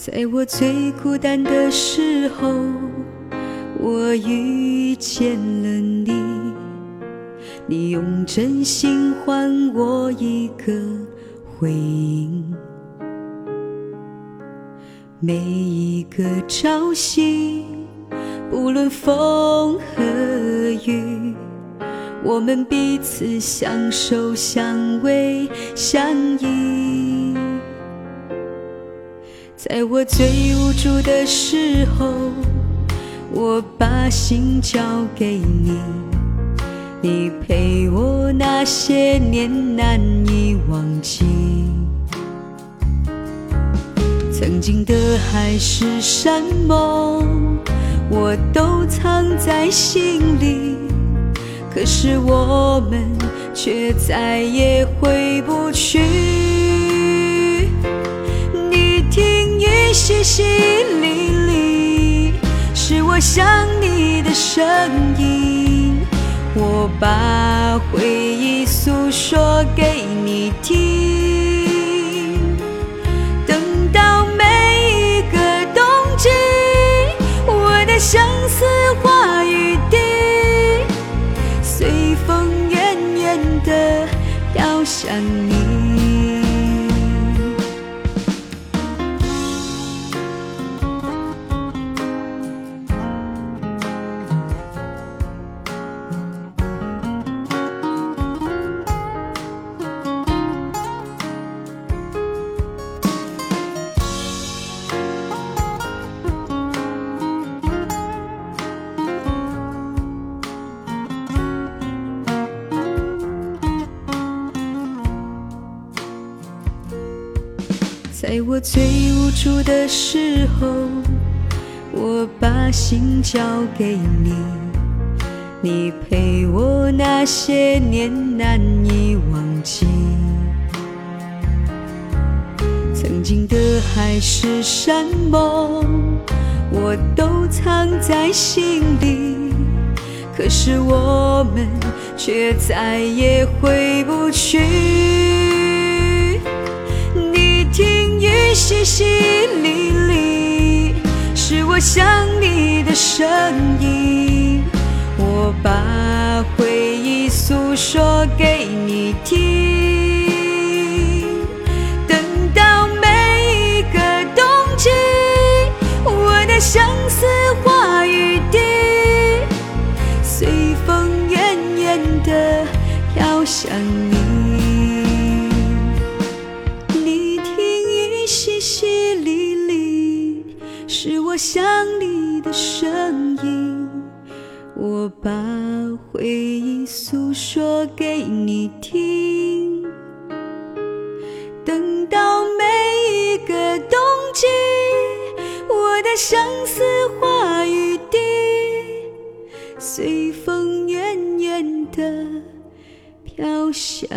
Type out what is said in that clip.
在我最孤单的时候，我遇见了你，你用真心换我一个回应。每一个朝夕，不论风和雨，我们彼此相守、相偎、相依。在我最无助的时候，我把心交给你，你陪我那些年难以忘记。曾经的海誓山盟，我都藏在心里，可是我们却再也回不去。淅淅沥沥，是我想你的声音，我把回忆诉说给你听。在我最无助的时候，我把心交给你，你陪我那些年难以忘记。曾经的海誓山盟，我都藏在心里，可是我们却再也回不去。淅淅沥沥，是我想你的声音。我把回忆诉说给你听。等到每一个冬季，我的相思化雨滴，随风远远的飘向你。想你的声音，我把回忆诉说给你听。等到每一个冬季，我的相思化雨滴，随风远远地飘向。